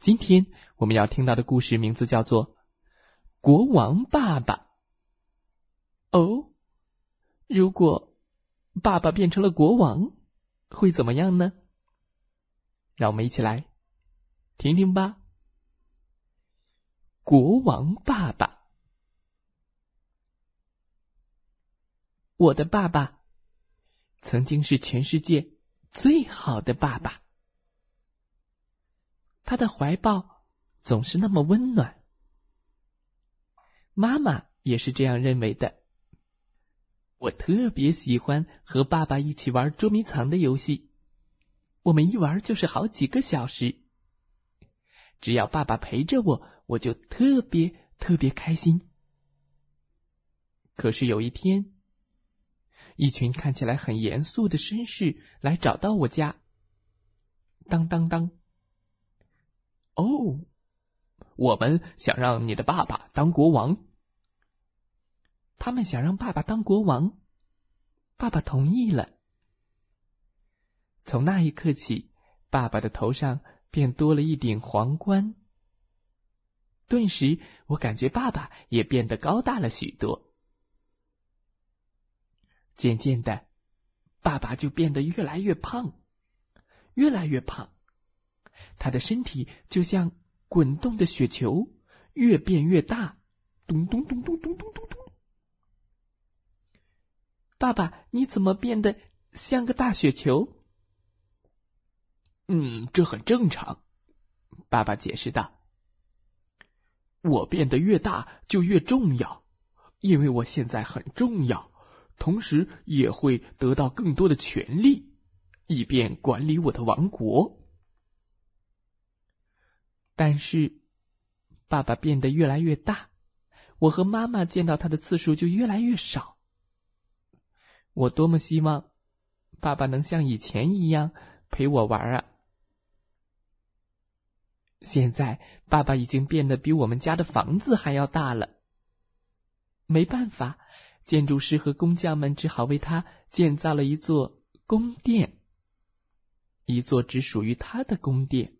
今天我们要听到的故事名字叫做《国王爸爸》。哦，如果爸爸变成了国王，会怎么样呢？让我们一起来听听吧。国王爸爸，我的爸爸曾经是全世界最好的爸爸。他的怀抱总是那么温暖，妈妈也是这样认为的。我特别喜欢和爸爸一起玩捉迷藏的游戏，我们一玩就是好几个小时。只要爸爸陪着我，我就特别特别开心。可是有一天，一群看起来很严肃的绅士来找到我家。当当当。哦，我们想让你的爸爸当国王。他们想让爸爸当国王，爸爸同意了。从那一刻起，爸爸的头上便多了一顶皇冠。顿时，我感觉爸爸也变得高大了许多。渐渐的，爸爸就变得越来越胖，越来越胖。他的身体就像滚动的雪球，越变越大，咚咚咚咚咚咚咚咚。爸爸，你怎么变得像个大雪球？嗯，这很正常。爸爸解释道：“我变得越大就越重要，因为我现在很重要，同时也会得到更多的权利，以便管理我的王国。”但是，爸爸变得越来越大，我和妈妈见到他的次数就越来越少。我多么希望爸爸能像以前一样陪我玩啊！现在，爸爸已经变得比我们家的房子还要大了。没办法，建筑师和工匠们只好为他建造了一座宫殿，一座只属于他的宫殿。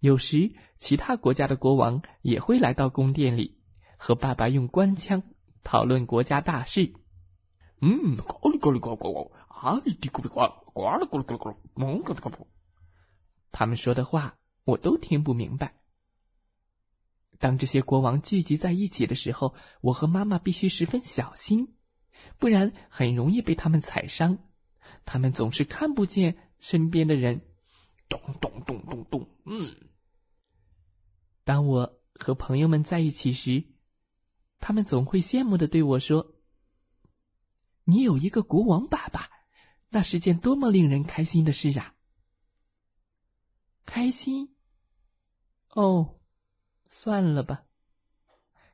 有时，其他国家的国王也会来到宫殿里，和爸爸用官腔讨论国家大事。嗯，咕哩咕哩咕咕，啊哩嘀咕哩咕，呱哩咕哩咕咕，蒙咕哩咕咕。他们说的话我都听不明白。当这些国王聚集在一起的时候，我和妈妈必须十分小心，不然很容易被他们踩伤。他们总是看不见身边的人。咚咚咚咚咚，嗯。当我和朋友们在一起时，他们总会羡慕的对我说：“你有一个国王爸爸，那是件多么令人开心的事啊！”开心？哦，算了吧。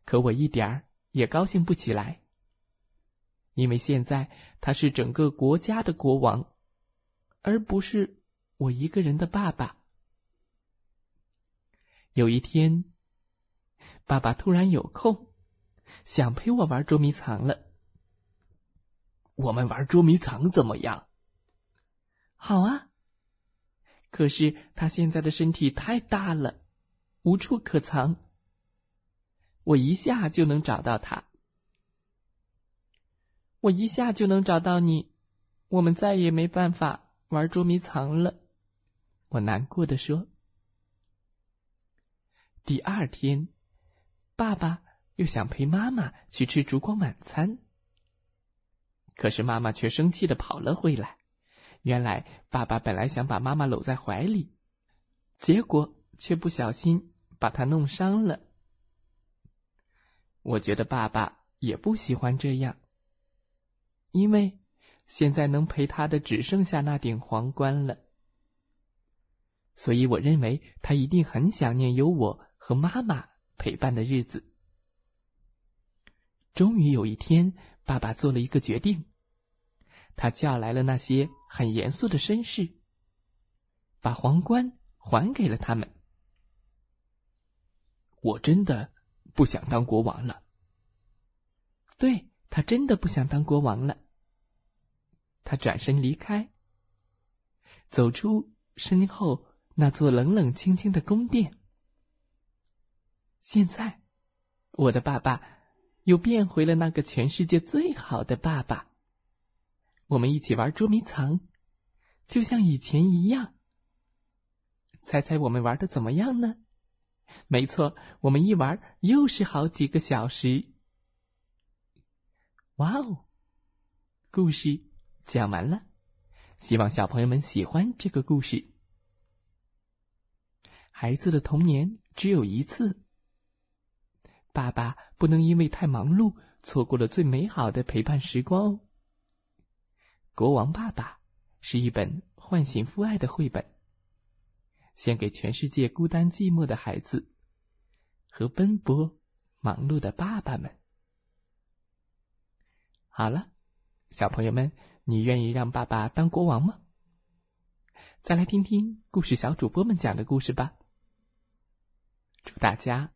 可我一点儿也高兴不起来，因为现在他是整个国家的国王，而不是我一个人的爸爸。有一天，爸爸突然有空，想陪我玩捉迷藏了。我们玩捉迷藏怎么样？好啊。可是他现在的身体太大了，无处可藏。我一下就能找到他。我一下就能找到你，我们再也没办法玩捉迷藏了。我难过的说。第二天，爸爸又想陪妈妈去吃烛光晚餐，可是妈妈却生气的跑了回来。原来，爸爸本来想把妈妈搂在怀里，结果却不小心把她弄伤了。我觉得爸爸也不喜欢这样，因为现在能陪他的只剩下那顶皇冠了，所以我认为他一定很想念有我。和妈妈陪伴的日子。终于有一天，爸爸做了一个决定，他叫来了那些很严肃的绅士，把皇冠还给了他们。我真的不想当国王了。对他真的不想当国王了。他转身离开，走出身后那座冷冷清清的宫殿。现在，我的爸爸又变回了那个全世界最好的爸爸。我们一起玩捉迷藏，就像以前一样。猜猜我们玩的怎么样呢？没错，我们一玩又是好几个小时。哇哦，故事讲完了，希望小朋友们喜欢这个故事。孩子的童年只有一次，爸爸不能因为太忙碌错过了最美好的陪伴时光哦。国王爸爸是一本唤醒父爱的绘本，献给全世界孤单寂寞的孩子和奔波忙碌的爸爸们。好了，小朋友们，你愿意让爸爸当国王吗？再来听听故事小主播们讲的故事吧。祝大家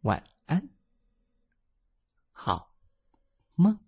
晚安，好梦。